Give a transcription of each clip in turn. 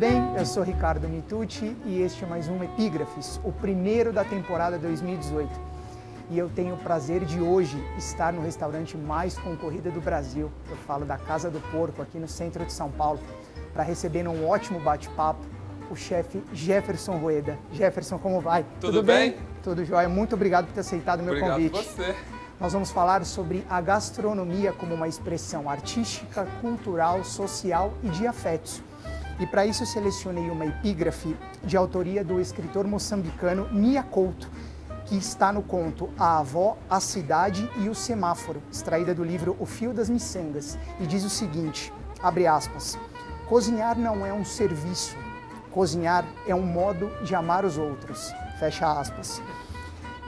bem? Eu sou Ricardo Mitucci e este é mais um Epígrafes, o primeiro da temporada 2018. E eu tenho o prazer de hoje estar no restaurante mais concorrido do Brasil. Eu falo da Casa do Porco, aqui no centro de São Paulo, para receber um ótimo bate-papo o chefe Jefferson Rueda. Jefferson, como vai? Tudo, Tudo bem? bem? Tudo jóia. Muito obrigado por ter aceitado o meu obrigado convite. Obrigado você. Nós vamos falar sobre a gastronomia como uma expressão artística, cultural, social e de afetos. E para isso selecionei uma epígrafe de autoria do escritor moçambicano Nia Couto, que está no conto A Avó, a Cidade e o Semáforo, extraída do livro O Fio das Miçangas, e diz o seguinte, abre aspas, Cozinhar não é um serviço, cozinhar é um modo de amar os outros, fecha aspas.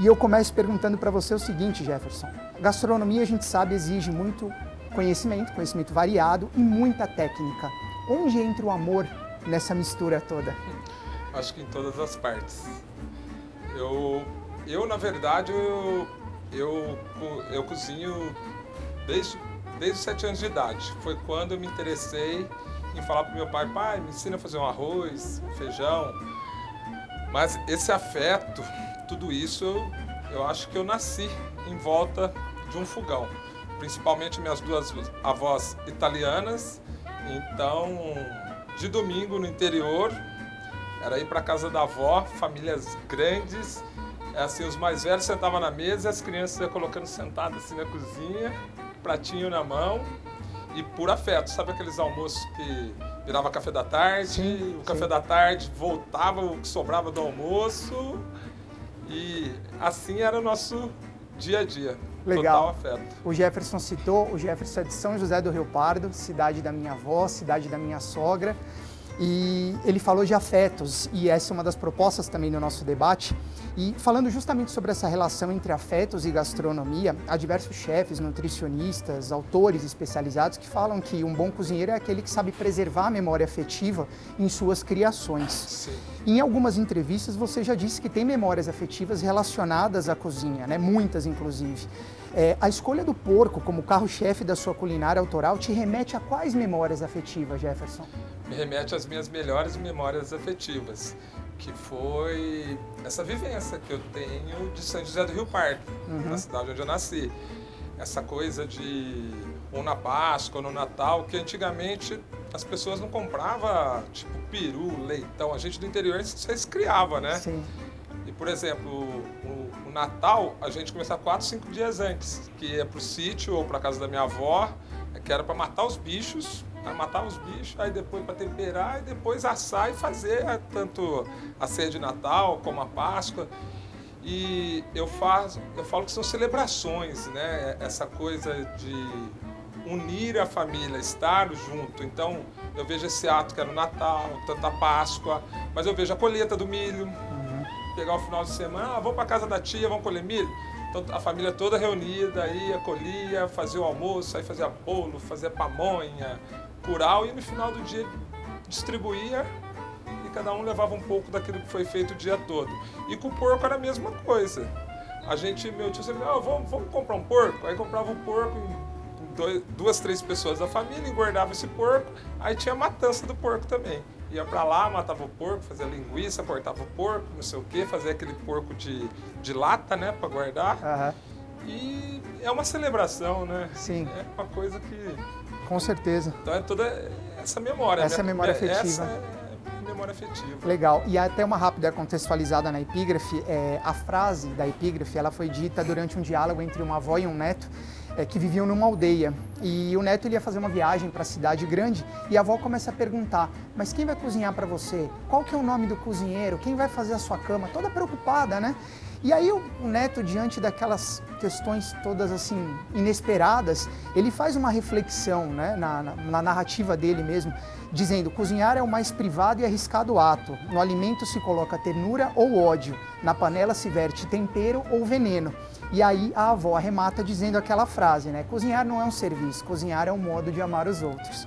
E eu começo perguntando para você o seguinte, Jefferson. Gastronomia, a gente sabe, exige muito conhecimento, conhecimento variado e muita técnica. Onde entra o amor nessa mistura toda? Acho que em todas as partes. Eu, eu na verdade, eu, eu, eu cozinho desde, desde os sete anos de idade. Foi quando eu me interessei em falar para meu pai, pai, me ensina a fazer um arroz, um feijão. Mas esse afeto, tudo isso, eu acho que eu nasci em volta de um fogão. Principalmente minhas duas avós italianas então, de domingo no interior, era ir para casa da avó, famílias grandes, é assim, os mais velhos sentavam na mesa, as crianças iam colocando sentadas assim na cozinha, pratinho na mão e por afeto. Sabe aqueles almoços que virava café da tarde, sim, o café sim. da tarde voltava o que sobrava do almoço e assim era o nosso dia a dia. Legal. O Jefferson citou, o Jefferson é de São José do Rio Pardo, cidade da minha avó, cidade da minha sogra. E ele falou de afetos, e essa é uma das propostas também do nosso debate. E falando justamente sobre essa relação entre afetos e gastronomia, há diversos chefes, nutricionistas, autores especializados que falam que um bom cozinheiro é aquele que sabe preservar a memória afetiva em suas criações. Sim. Em algumas entrevistas você já disse que tem memórias afetivas relacionadas à cozinha, né? muitas inclusive. É, a escolha do porco como carro-chefe da sua culinária autoral te remete a quais memórias afetivas, Jefferson? Me remete às minhas melhores memórias afetivas, que foi essa vivência que eu tenho de São José do Rio Pardo, uhum. na cidade onde eu nasci. Essa coisa de ou na Páscoa, ou no Natal, que antigamente as pessoas não compravam tipo peru, leitão. A gente do interior só criava, né? Sim. E, por exemplo, o, o Natal a gente começava quatro, cinco dias antes, que ia pro sítio ou para casa da minha avó, que era para matar os bichos, aí matar os bichos, aí depois para temperar e depois assar e fazer tanto a ceia de Natal como a Páscoa. E eu faço, eu falo que são celebrações, né? Essa coisa de unir a família, estar junto. Então, eu vejo esse ato que era o Natal, tanto a Páscoa, mas eu vejo a colheita do milho, uhum. pegar o final de semana, ah, vamos para casa da tia, vamos colher milho. Então, a família toda reunida, ia, colhia, fazia o almoço, aí fazia bolo, fazia pamonha, curau, e no final do dia distribuía e cada um levava um pouco daquilo que foi feito o dia todo. E com o porco era a mesma coisa. A gente, meu tio sempre, ah, vamos, vamos comprar um porco. Aí comprava um porco dois, duas, três pessoas da família, engordava esse porco, aí tinha a matança do porco também. Ia para lá, matava o porco, fazia linguiça, cortava o porco, não sei o que, fazia aquele porco de, de lata, né, para guardar. Uhum. E é uma celebração, né? Sim. É uma coisa que. Com certeza. Então é toda essa memória. Essa minha, memória afetiva. Essa é memória afetiva. Legal. E até uma rápida contextualizada na epígrafe, é, a frase da epígrafe, ela foi dita durante um diálogo entre uma avó e um neto é, que viviam numa aldeia. E o neto ele ia fazer uma viagem para a cidade grande e a avó começa a perguntar: Mas quem vai cozinhar para você? Qual que é o nome do cozinheiro? Quem vai fazer a sua cama? Toda preocupada, né? E aí o, neto, diante daquelas questões todas assim inesperadas, ele faz uma reflexão né, na, na, na narrativa dele mesmo, dizendo: cozinhar é o mais privado e arriscado ato. No alimento se coloca ternura ou ódio, na panela se verte tempero ou veneno. E aí a avó arremata dizendo aquela frase, né? Cozinhar não é um serviço, cozinhar é um modo de amar os outros.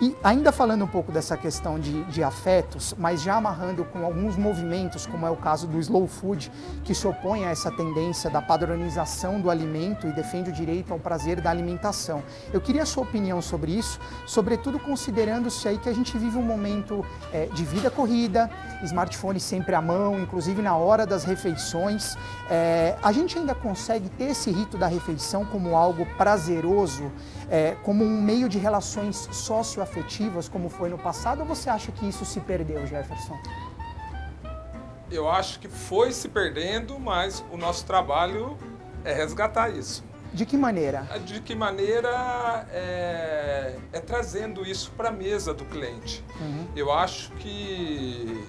E ainda falando um pouco dessa questão de, de afetos, mas já amarrando com alguns movimentos, como é o caso do slow food, que se opõe a essa tendência da padronização do alimento e defende o direito ao prazer da alimentação. Eu queria a sua opinião sobre isso, sobretudo considerando-se aí que a gente vive um momento é, de vida corrida, smartphone sempre à mão, inclusive na hora das refeições. É, a gente ainda consegue ter esse rito da refeição como algo prazeroso, é, como um meio de relações socioafetivas, como foi no passado, ou você acha que isso se perdeu, Jefferson? Eu acho que foi se perdendo, mas o nosso trabalho é resgatar isso. De que maneira? De que maneira é, é trazendo isso para a mesa do cliente. Uhum. Eu acho que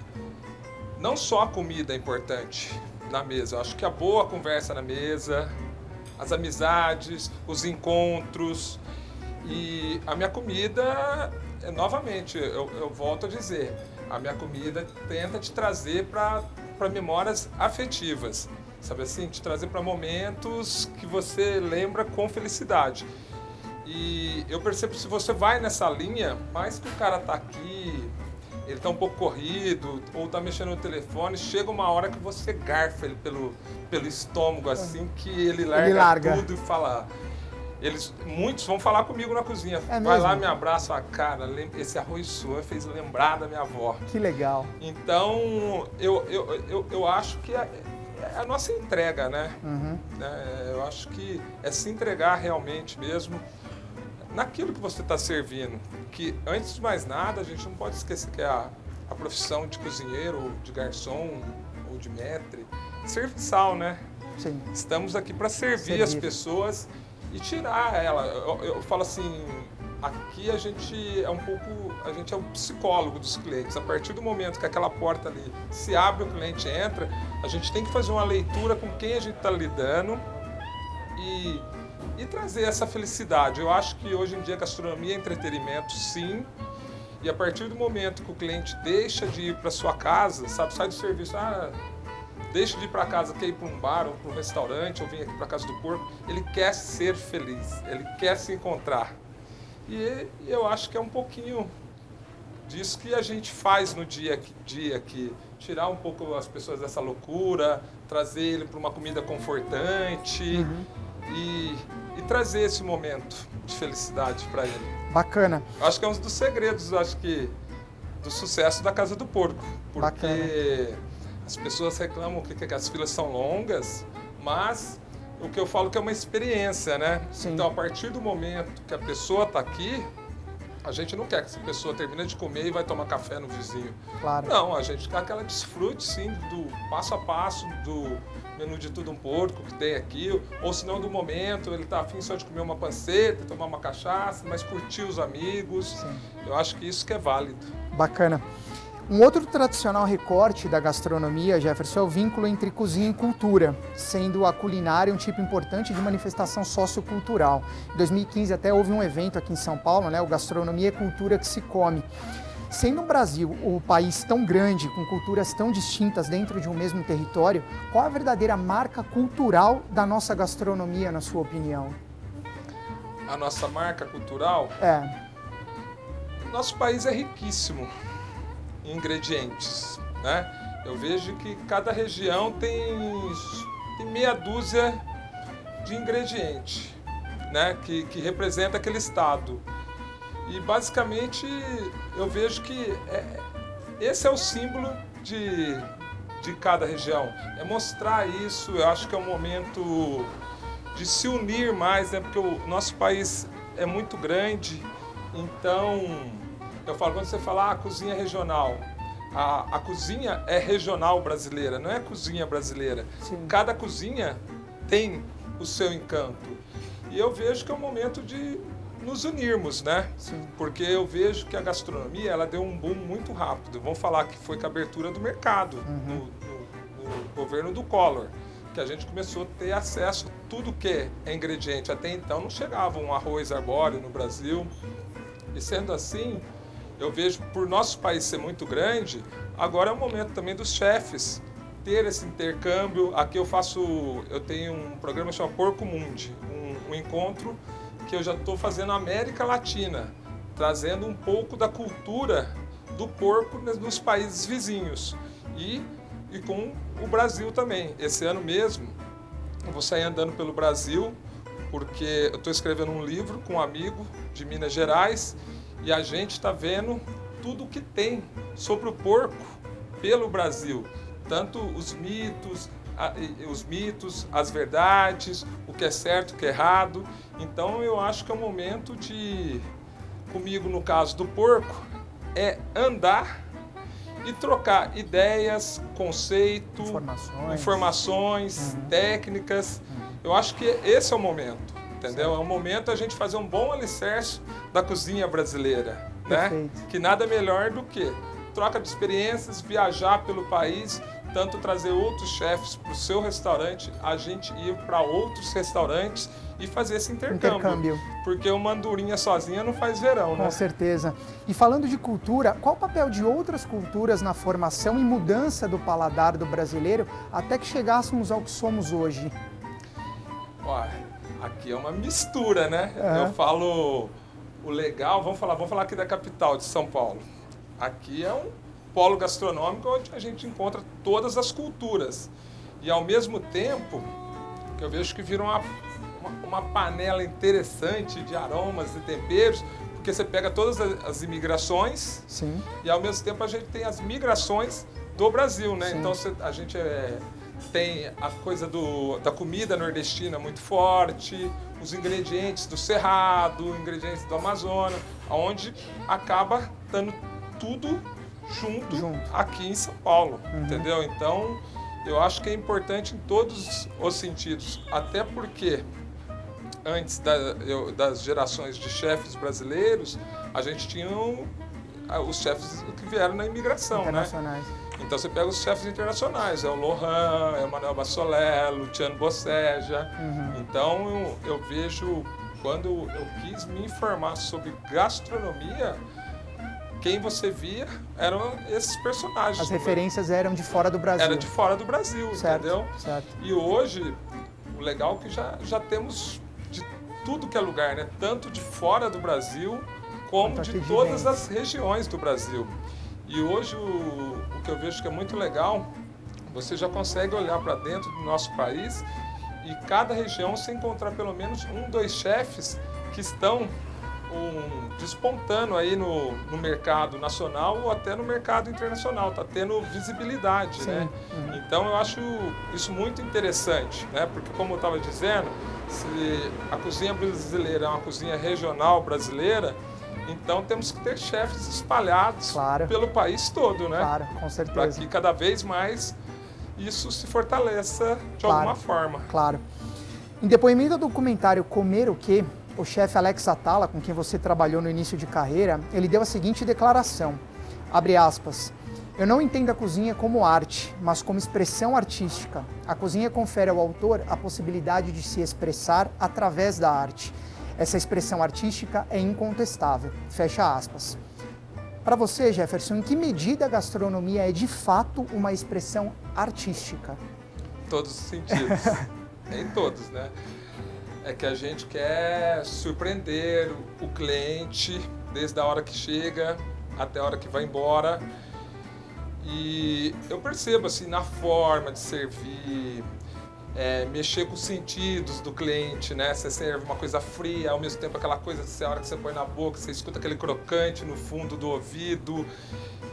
não só a comida é importante na mesa, eu acho que a boa conversa na mesa, as amizades, os encontros. E a minha comida, é, novamente, eu, eu volto a dizer, a minha comida tenta te trazer para memórias afetivas sabe assim? Te trazer para momentos que você lembra com felicidade. E eu percebo que se você vai nessa linha, mais que o cara tá aqui, ele tá um pouco corrido, ou tá mexendo no telefone, chega uma hora que você garfa ele pelo, pelo estômago, assim, que ele larga, ele larga. tudo e fala. Eles, muitos vão falar comigo na cozinha. É Vai lá, me abraça, a cara, esse arroz sua fez lembrar da minha avó. Que legal. Então, eu, eu, eu, eu acho que é, é a nossa entrega, né? Uhum. É, eu acho que é se entregar realmente mesmo naquilo que você está servindo. Que antes de mais nada, a gente não pode esquecer que a, a profissão de cozinheiro, de garçom ou de maître, serviçal, né? Sim. Estamos aqui para servir, servir, as pessoas e tirar ela. Eu, eu falo assim, aqui a gente é um pouco, a gente é o psicólogo dos clientes. A partir do momento que aquela porta ali se abre, o cliente entra, a gente tem que fazer uma leitura com quem a gente está lidando e, e trazer essa felicidade. Eu acho que hoje em dia gastronomia é entretenimento, sim. E a partir do momento que o cliente deixa de ir para sua casa, sabe, sai do serviço, ah, deixa de ir para casa, quer ir para um bar ou para um restaurante ou vir aqui para casa do porco, ele quer ser feliz, ele quer se encontrar. E eu acho que é um pouquinho disso que a gente faz no dia a dia aqui. Tirar um pouco as pessoas dessa loucura, trazer ele para uma comida confortante uhum. e, e, trazer esse momento de felicidade para ele. Bacana. Acho que é um dos segredos, acho que, do sucesso da Casa do Porco. Porque Bacana. As pessoas reclamam que, que as filas são longas, mas o que eu falo que é uma experiência, né? Sim. Então, a partir do momento que a pessoa está aqui, a gente não quer que essa pessoa termine de comer e vai tomar café no vizinho. Claro. Não, a gente quer que ela desfrute, sim, do passo a passo do menu de tudo um porco que tem aqui, ou se não do momento, ele está afim só de comer uma panceta, tomar uma cachaça, mas curtir os amigos. Sim. Eu acho que isso que é válido. Bacana. Um outro tradicional recorte da gastronomia, Jefferson, é o vínculo entre cozinha e cultura, sendo a culinária um tipo importante de manifestação sociocultural. Em 2015 até houve um evento aqui em São Paulo, né, o Gastronomia é Cultura que se come. Sendo o Brasil o país tão grande, com culturas tão distintas dentro de um mesmo território, qual a verdadeira marca cultural da nossa gastronomia, na sua opinião? A nossa marca cultural? É. Nosso país é riquíssimo ingredientes. Né? Eu vejo que cada região tem, tem meia dúzia de ingredientes né? que, que representa aquele estado. E basicamente eu vejo que é, esse é o símbolo de, de cada região. É mostrar isso, eu acho que é um momento de se unir mais, né? porque o nosso país é muito grande, então eu falo, quando você fala ah, cozinha regional, a, a cozinha é regional brasileira, não é cozinha brasileira. Sim. Cada cozinha tem o seu encanto. E eu vejo que é um momento de nos unirmos, né? Sim. Porque eu vejo que a gastronomia ela deu um boom muito rápido. Vamos falar que foi com a abertura do mercado uhum. no, no, no, governo do Collor, que a gente começou a ter acesso a tudo que é ingrediente. Até então não chegava um arroz arbóreo no Brasil. E sendo assim, eu vejo por nosso país ser muito grande, agora é o momento também dos chefes ter esse intercâmbio. Aqui eu faço, eu tenho um programa chamado Porco Mundi, um, um encontro que eu já estou fazendo na América Latina, trazendo um pouco da cultura do porco nos países vizinhos e, e com o Brasil também. Esse ano mesmo, eu vou sair andando pelo Brasil, porque eu estou escrevendo um livro com um amigo de Minas Gerais e a gente está vendo tudo o que tem sobre o porco pelo Brasil, tanto os mitos, os mitos, as verdades, o que é certo, o que é errado. Então eu acho que é o momento de, comigo no caso do porco, é andar e trocar ideias, conceito, informações, informações uhum. técnicas. Uhum. Eu acho que esse é o momento, entendeu? É o momento a gente fazer um bom alicerce da cozinha brasileira, né? Que nada melhor do que troca de experiências, viajar pelo país tanto trazer outros chefes para o seu restaurante, a gente ir para outros restaurantes e fazer esse intercâmbio. intercâmbio. Porque uma andorinha sozinha não faz verão, né? Com certeza. E falando de cultura, qual o papel de outras culturas na formação e mudança do paladar do brasileiro até que chegássemos ao que somos hoje? Olha, aqui é uma mistura, né? Uhum. Eu falo o legal, vamos falar, vamos falar aqui da capital de São Paulo. Aqui é um polo gastronômico onde a gente encontra todas as culturas. E ao mesmo tempo, que eu vejo que vira uma, uma, uma panela interessante de aromas e temperos, porque você pega todas as imigrações Sim. e ao mesmo tempo a gente tem as migrações do Brasil, né? Sim. Então a gente é, tem a coisa do, da comida nordestina muito forte, os ingredientes do Cerrado, ingredientes do Amazonas, onde acaba dando tudo junto, junto. aqui em São Paulo, uhum. entendeu? Então, eu acho que é importante em todos os sentidos, até porque antes da, eu, das gerações de chefes brasileiros, a gente tinha um, os chefes que vieram na imigração, né? Então você pega os chefes internacionais, é o Lohan, é o Manuel Bassolé, Luciano Bosseja. Uhum. Então eu, eu vejo, quando eu quis me informar sobre gastronomia, quem você via eram esses personagens. As referências eram de fora do Brasil. Era de fora do Brasil, certo, entendeu? Certo. E hoje, o legal é que já, já temos de tudo que é lugar, né? Tanto de fora do Brasil, como de todas as regiões do Brasil. E hoje, o que eu vejo que é muito legal, você já consegue olhar para dentro do nosso país e cada região se encontrar pelo menos um, dois chefes que estão um, despontando aí no, no mercado nacional ou até no mercado internacional, está tendo visibilidade, Sim. né? Uhum. Então eu acho isso muito interessante, né? Porque como eu estava dizendo, se a cozinha brasileira é uma cozinha regional brasileira, então temos que ter chefes espalhados claro. pelo país todo, né? Claro, com certeza. Para que cada vez mais isso se fortaleça de claro, alguma forma. Claro. Em depoimento do documentário Comer o Quê, o chefe Alex Atala, com quem você trabalhou no início de carreira, ele deu a seguinte declaração, abre aspas, eu não entendo a cozinha como arte, mas como expressão artística. A cozinha confere ao autor a possibilidade de se expressar através da arte. Essa expressão artística é incontestável. Fecha aspas. Para você, Jefferson, em que medida a gastronomia é de fato uma expressão artística? Todos os sentidos. em todos, né? é que a gente quer surpreender o cliente desde a hora que chega até a hora que vai embora. E eu percebo assim na forma de servir, é, mexer com os sentidos do cliente, né? Você serve uma coisa fria, ao mesmo tempo aquela coisa, a hora que você põe na boca, você escuta aquele crocante no fundo do ouvido.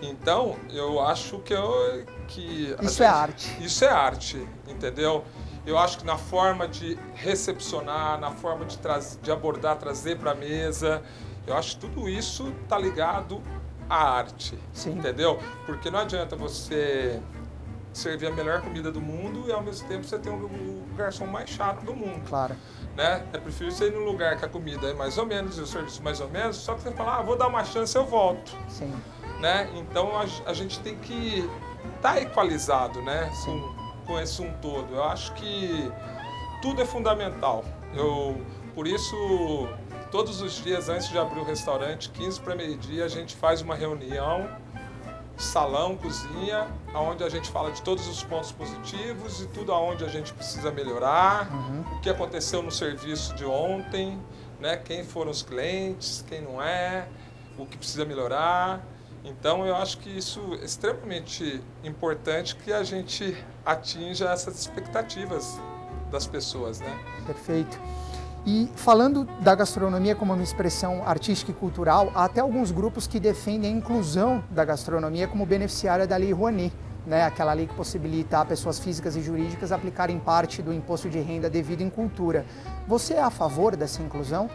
Então, eu acho que eu, que isso é arte. Isso é arte, entendeu? Eu acho que na forma de recepcionar, na forma de, de abordar, trazer para a mesa, eu acho que tudo isso está ligado à arte, Sim. entendeu? Porque não adianta você servir a melhor comida do mundo e ao mesmo tempo você ter o garçom mais chato do mundo. Claro. Né? É preferível você ir num lugar que a comida é mais ou menos e o serviço mais ou menos, só que você fala, ah, vou dar uma chance, eu volto. Sim. Né? Então a, a gente tem que estar tá equalizado, né? Sim. Com, com esse um todo. Eu acho que tudo é fundamental. Eu, por isso, todos os dias antes de abrir o restaurante, 15 para meio-dia, a gente faz uma reunião, salão, cozinha, onde a gente fala de todos os pontos positivos e tudo aonde a gente precisa melhorar, uhum. o que aconteceu no serviço de ontem, né? quem foram os clientes, quem não é. o que precisa melhorar. Então, eu acho que isso é extremamente importante que a gente atinja essas expectativas das pessoas, né? Perfeito. E falando da gastronomia como uma expressão artística e cultural, há até alguns grupos que defendem a inclusão da gastronomia como beneficiária da Lei Rouanet, né, aquela lei que possibilita a pessoas físicas e jurídicas aplicarem parte do imposto de renda devido em cultura. Você é a favor dessa inclusão?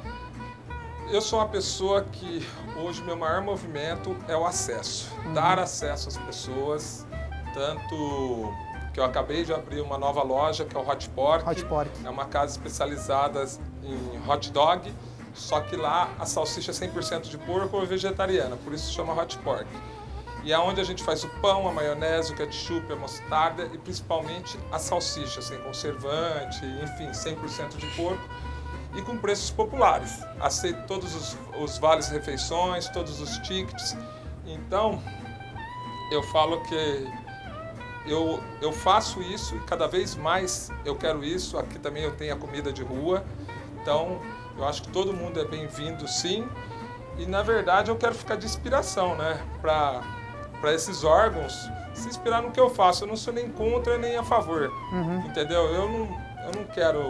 Eu sou uma pessoa que hoje meu maior movimento é o acesso, uhum. dar acesso às pessoas, tanto que eu acabei de abrir uma nova loja que é o Hot Pork. Hot Pork. É uma casa especializada em hot dog, só que lá a salsicha é 100% de porco ou vegetariana, por isso chama Hot Pork. E é onde a gente faz o pão, a maionese, o ketchup, a mostarda e principalmente a salsicha, sem conservante, enfim, 100% de porco e com preços populares. Aceito todos os, os vales refeições, todos os tickets. Então, eu falo que eu, eu faço isso e cada vez mais eu quero isso. Aqui também eu tenho a comida de rua. Então, eu acho que todo mundo é bem-vindo, sim. E, na verdade, eu quero ficar de inspiração, né? Para esses órgãos se inspirar no que eu faço. Eu não sou nem contra nem a favor, uhum. entendeu? Eu não, eu não quero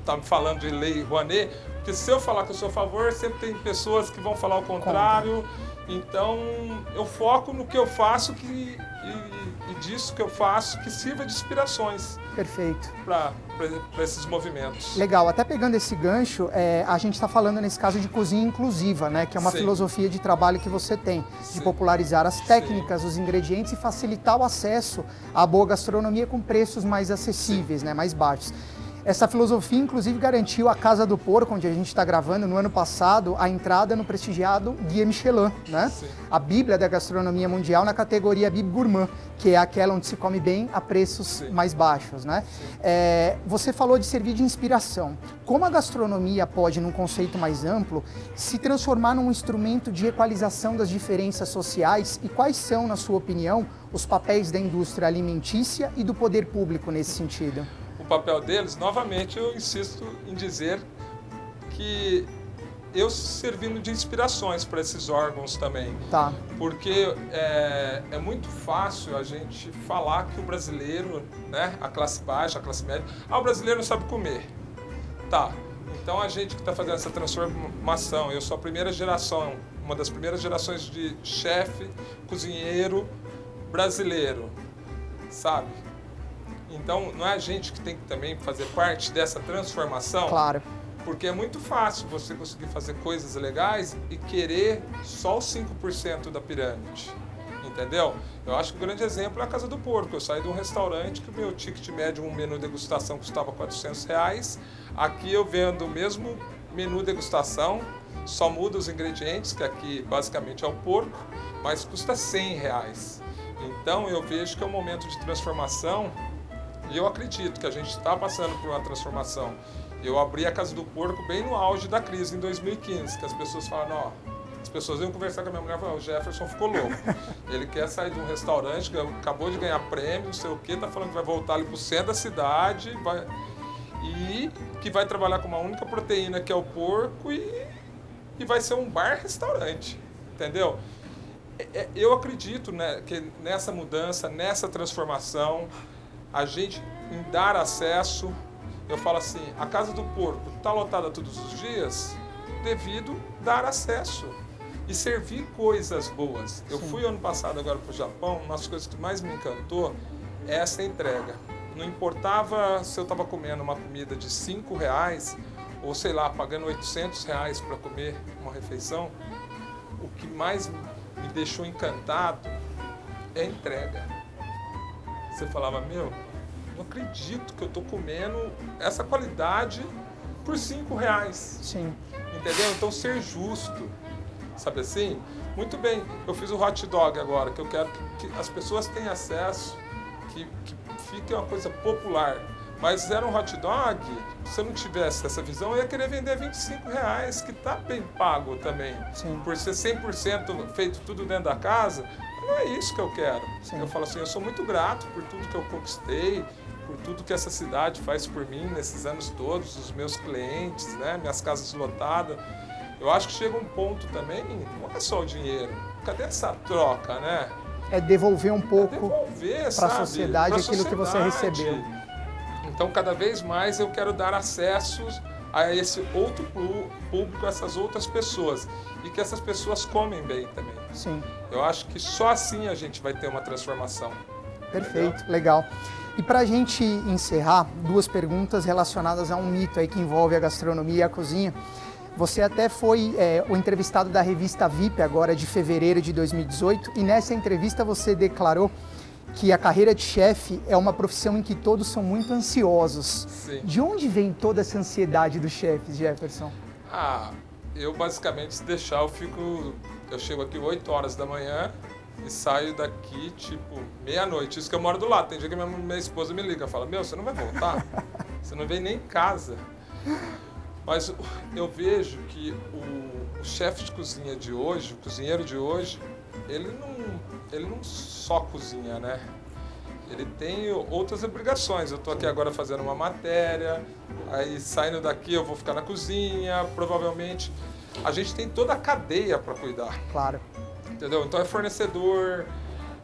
estar tá falando de lei Rouanet, porque se eu falar que eu sou a favor, sempre tem pessoas que vão falar o contrário. Então, eu foco no que eu faço que, e, e disso que eu faço que sirva de inspirações. Perfeito. Para esses movimentos. Legal. Até pegando esse gancho, é, a gente está falando nesse caso de cozinha inclusiva, né? Que é uma Sim. filosofia de trabalho que você tem, Sim. de popularizar as técnicas, Sim. os ingredientes e facilitar o acesso à boa gastronomia com preços mais acessíveis, né? Mais baixos. Essa filosofia, inclusive, garantiu a Casa do Porco, onde a gente está gravando no ano passado, a entrada no prestigiado Guia Michelin, né? Sim. A Bíblia da gastronomia mundial na categoria Bib Gourmand, que é aquela onde se come bem a preços Sim. mais baixos, né? É, você falou de servir de inspiração. Como a gastronomia pode, num conceito mais amplo, se transformar num instrumento de equalização das diferenças sociais e quais são, na sua opinião, os papéis da indústria alimentícia e do poder público nesse sentido? Papel deles, novamente eu insisto em dizer que eu servindo de inspirações para esses órgãos também. Tá. Porque é, é, muito fácil a gente falar que o brasileiro, né, a classe baixa, a classe média, ah, o brasileiro não sabe comer. Tá. Então a gente que está fazendo essa transformação, eu sou a primeira geração, uma das primeiras gerações de chefe, cozinheiro brasileiro, sabe? Então, não é a gente que tem que também fazer parte dessa transformação? Claro. Porque é muito fácil você conseguir fazer coisas legais e querer só os 5% da pirâmide. Entendeu? Eu acho que o grande exemplo é a Casa do Porco. Eu saí de um restaurante que o meu ticket médio, um menu degustação, custava 400 reais. Aqui eu vendo o mesmo menu degustação, só muda os ingredientes, que aqui basicamente é o porco, mas custa 100 reais. Então eu vejo que é um momento de transformação e eu acredito que a gente está passando por uma transformação. Eu abri a Casa do Porco bem no auge da crise, em 2015, que as pessoas falam, ó, as pessoas iam conversar com a minha mulher e falaram, o Jefferson ficou louco. Ele quer sair de um restaurante, acabou de ganhar prêmio, não sei o quê, tá falando que vai voltar ali pro centro da cidade vai... e que vai trabalhar com uma única proteína, que é o porco, e, e vai ser um bar-restaurante, entendeu? É, é, eu acredito né, que nessa mudança, nessa transformação, a gente em dar acesso, eu falo assim, a casa do porco está lotada todos os dias devido dar acesso e servir coisas boas. Eu Sim. fui ano passado agora para o Japão, uma das coisas que mais me encantou é essa entrega. Não importava se eu estava comendo uma comida de cinco reais ou sei lá, pagando 800 reais para comer uma refeição, o que mais me deixou encantado é a entrega você falava, meu, não acredito que eu estou comendo essa qualidade por cinco reais. Sim. Entendeu? Então ser justo, sabe assim? Muito bem, eu fiz o hot dog agora, que eu quero que, que as pessoas tenham acesso, que, que fique uma coisa popular. Mas era um hot dog, se eu não tivesse essa visão, eu ia querer vender 25 reais, que está bem pago também. Sim. Por ser 100% feito tudo dentro da casa, não é isso que eu quero. Sim. Eu falo assim, eu sou muito grato por tudo que eu conquistei, por tudo que essa cidade faz por mim nesses anos todos, os meus clientes, né, minhas casas lotadas. eu acho que chega um ponto também, não é só o dinheiro. Cadê essa troca, né? É devolver um É pouco devolver, para a sociedade aquilo que você recebeu. Então, cada vez mais eu quero dar acessos a esse outro público, essas outras pessoas. E que essas pessoas comem bem também. Sim, Eu acho que só assim a gente vai ter uma transformação. perfeito, legal. E para a gente encerrar, duas perguntas relacionadas a um mito aí que envolve a gastronomia e a cozinha. Você até foi é, o entrevistado da revista VIP agora de fevereiro de 2018 e nessa entrevista você declarou que a carreira de chefe é uma profissão em que todos são muito ansiosos. Sim. De onde vem toda essa ansiedade dos chefes, Jefferson? Ah, eu basicamente, se deixar, eu fico. Eu chego aqui 8 horas da manhã e saio daqui tipo meia-noite. Isso que eu moro do lado. Tem dia que minha, minha esposa me liga e fala: Meu, você não vai voltar? Você não vem nem em casa. Mas eu vejo que o, o chefe de cozinha de hoje, o cozinheiro de hoje, ele não, ele não só cozinha, né? Ele tem outras obrigações. Eu estou aqui agora fazendo uma matéria, aí saindo daqui eu vou ficar na cozinha, provavelmente. A gente tem toda a cadeia para cuidar, Claro, entendeu? Então é fornecedor,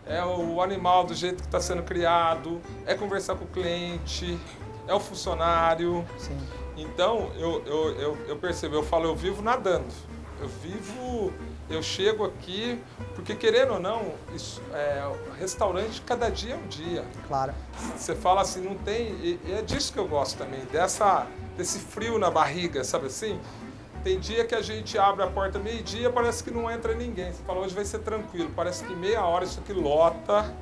é o animal do jeito que está sendo criado, é conversar com o cliente, é o funcionário. sim, Então, eu, eu, eu, eu percebo, eu falo, eu vivo nadando. Eu vivo, eu chego aqui, porque querendo ou não, isso, é, restaurante cada dia é um dia. claro. Você fala assim, não tem. E, e é disso que eu gosto também, dessa, desse frio na barriga, sabe assim? Tem dia que a gente abre a porta meio-dia, parece que não entra ninguém. Você fala, hoje vai ser tranquilo. Parece que meia hora isso aqui lota.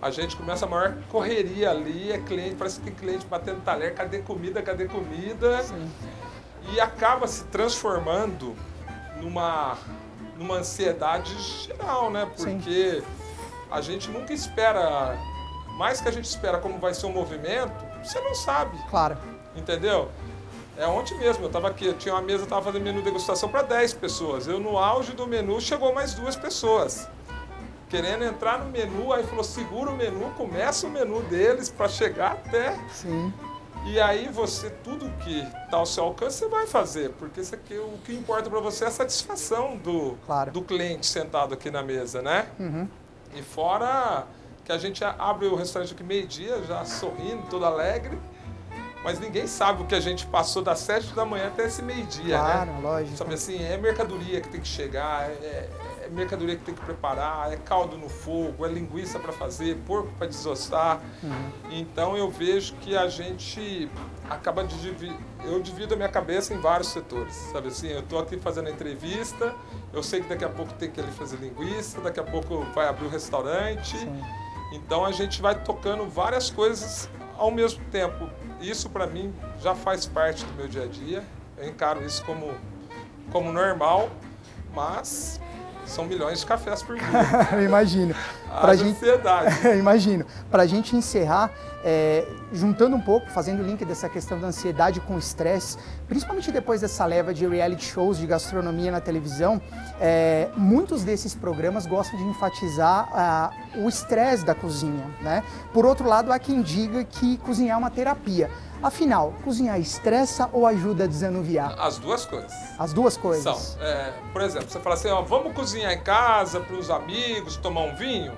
A gente começa a maior correria ali, é cliente, parece que tem cliente batendo talher, cadê comida, cadê comida? Sim. E acaba se transformando numa, numa ansiedade geral, né? Sim. Porque a gente nunca espera, mais que a gente espera como vai ser o movimento, você não sabe, Claro, entendeu? É ontem mesmo, eu estava aqui, eu tinha uma mesa, estava fazendo menu degustação para 10 pessoas. Eu no auge do menu chegou mais duas pessoas. Querendo entrar no menu, aí falou: segura o menu, começa o menu deles para chegar até sim, e aí você, tudo que está ao seu alcance, você vai fazer, porque isso aqui, o que importa para você é a satisfação do, Claro. do cliente sentado aqui na mesa, né? Uhum. E fora que a gente abre o restaurante aqui meio-dia, já sorrindo, todo alegre, mas ninguém sabe o que a gente passou das sete da manhã até esse meio-dia, claro, né? lógico. Sabe assim, é mercadoria que tem que chegar, é, é mercadoria que tem que preparar, é caldo no fogo, é linguiça para fazer, porco para desossar. Uhum. Então eu vejo que a gente acaba de dividir. Eu divido a minha cabeça em vários setores, sabe assim? Eu estou aqui fazendo entrevista, eu sei que daqui a pouco tem que ele fazer linguiça, daqui a pouco vai abrir o restaurante. Sim. Então a gente vai tocando várias coisas ao mesmo tempo. Isso para mim já faz parte do meu dia a dia. Eu encaro isso como, como normal, mas são milhões de cafés por dia. Imagino. Pra Haja gente, ansiedade. Imagino. Para a gente encerrar, é, juntando um pouco, fazendo o link dessa questão da ansiedade com o estresse, principalmente depois dessa leva de reality shows de gastronomia na televisão, é, muitos desses programas gostam de enfatizar ah, o estresse da cozinha. Né? Por outro lado, há quem diga que cozinhar é uma terapia. Afinal, cozinhar estressa ou ajuda a desanuviar? As duas coisas. As duas coisas. São. É, por exemplo, você fala assim, ó, vamos cozinhar em casa para os amigos, tomar um vinho.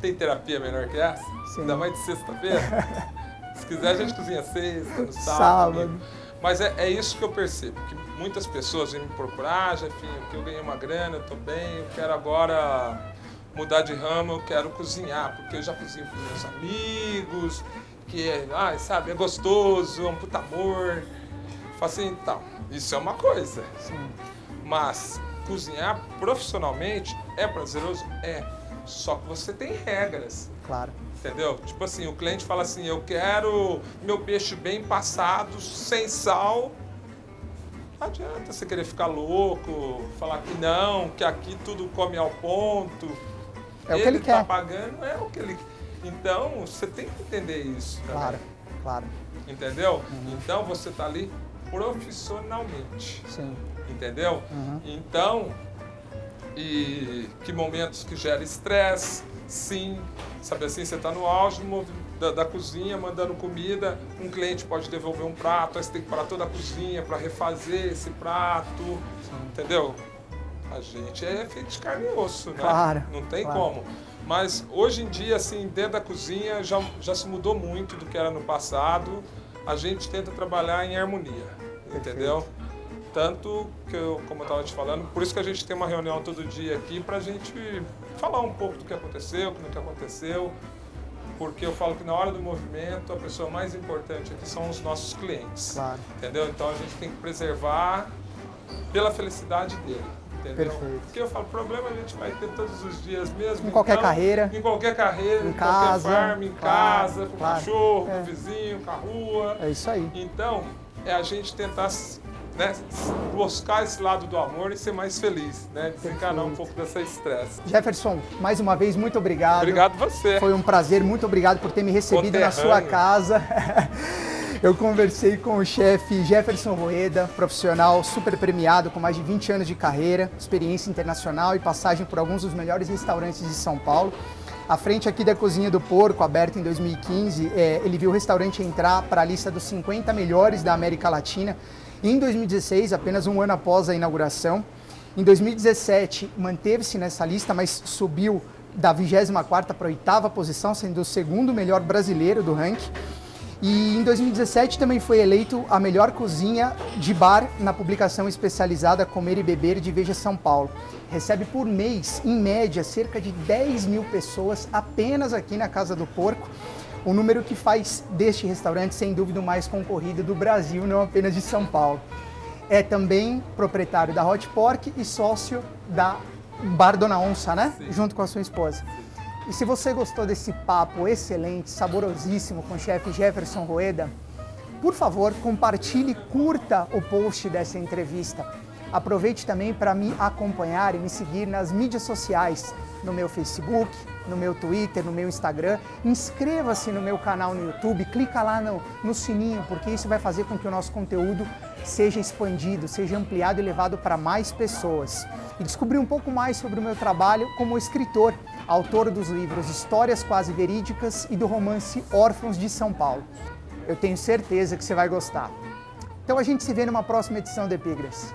Tem terapia melhor que essa? Sim. Ainda mais de sexta-feira. Se quiser, a gente cozinha sexta, no sábado. Sábado. Mas é, é isso que eu percebo, que muitas pessoas vêm me procurar, já, enfim, que eu ganhei uma grana, eu tô bem, eu quero agora mudar de ramo, eu quero cozinhar, porque eu já cozinho com meus amigos, que é, ah, sabe, é gostoso, é um puta amor. Eu falo assim, então, isso é uma coisa. Sim. Mas cozinhar profissionalmente é prazeroso? É. Só que você tem regras, Claro. entendeu? Tipo assim, o cliente fala assim, eu quero meu peixe bem passado, sem sal. Não adianta você querer ficar louco, falar que não, que aqui tudo come ao ponto. É o que ele tá quer. pagando, é o que ele Então, você tem que entender isso. também, Claro, claro. Entendeu? Então, você tá ali profissionalmente Sim. entendeu? Uhum. Então, e que momentos que gera estresse, Sim, sabe assim, você está no auge da, da, cozinha, mandando comida, um cliente pode devolver um prato, aí você tem que parar toda a cozinha para refazer esse prato, Sim. entendeu? A gente é feito de carne e osso, né? Claro, Não tem claro. como. Mas hoje em dia, assim, dentro da cozinha já, já se mudou muito do que era no passado. A gente tenta trabalhar em harmonia, Perfeito. entendeu? Tanto que, eu, como eu estava te falando, por isso que a gente tem uma reunião todo dia aqui para a gente falar um pouco do que aconteceu, do que aconteceu, porque eu falo que na hora do movimento a pessoa mais importante aqui são os nossos clientes. Claro. Entendeu? Então a gente tem que preservar pela felicidade dele. Entendeu? Perfeito. Porque eu falo, problema a gente vai ter todos os dias mesmo. Em qualquer então, carreira. Em qualquer carreira, em, em casa, qualquer farm, em claro, casa, com o claro. cachorro, é. com o vizinho, com a rua. É isso aí. Então, é a gente tentar né, buscar esse lado do amor e ser mais feliz, né? Desencanar um pouco dessa estresse. Jefferson, mais uma vez, muito obrigado. Obrigado você. Foi um prazer, muito obrigado por ter me recebido na sua casa. Eu conversei com o chefe Jefferson Rueda, profissional super premiado, com mais de 20 anos de carreira, experiência internacional e passagem por alguns dos melhores restaurantes de São Paulo. À frente aqui da Cozinha do Porco, aberta em 2015, é, ele viu o restaurante entrar para a lista dos 50 melhores da América Latina. Em 2016, apenas um ano após a inauguração, em 2017 manteve-se nessa lista, mas subiu da 24ª para a oitava posição, sendo o segundo melhor brasileiro do ranking. E em 2017 também foi eleito a melhor cozinha de bar na publicação especializada Comer e Beber de Veja São Paulo. Recebe por mês, em média, cerca de 10 mil pessoas apenas aqui na Casa do Porco. Um número que faz deste restaurante, sem dúvida, o mais concorrido do Brasil, não apenas de São Paulo. É também proprietário da Hot Pork e sócio da Bar Dona Onça, né? Sim. Junto com a sua esposa. E se você gostou desse papo excelente, saborosíssimo com o chefe Jefferson Rueda, por favor, compartilhe, curta o post dessa entrevista. Aproveite também para me acompanhar e me seguir nas mídias sociais, no meu Facebook, no meu Twitter, no meu Instagram. Inscreva-se no meu canal no YouTube, clica lá no, no sininho, porque isso vai fazer com que o nosso conteúdo seja expandido, seja ampliado e levado para mais pessoas. E descobrir um pouco mais sobre o meu trabalho como escritor, autor dos livros Histórias Quase Verídicas e do romance Órfãos de São Paulo. Eu tenho certeza que você vai gostar. Então a gente se vê numa próxima edição do Epígrafes.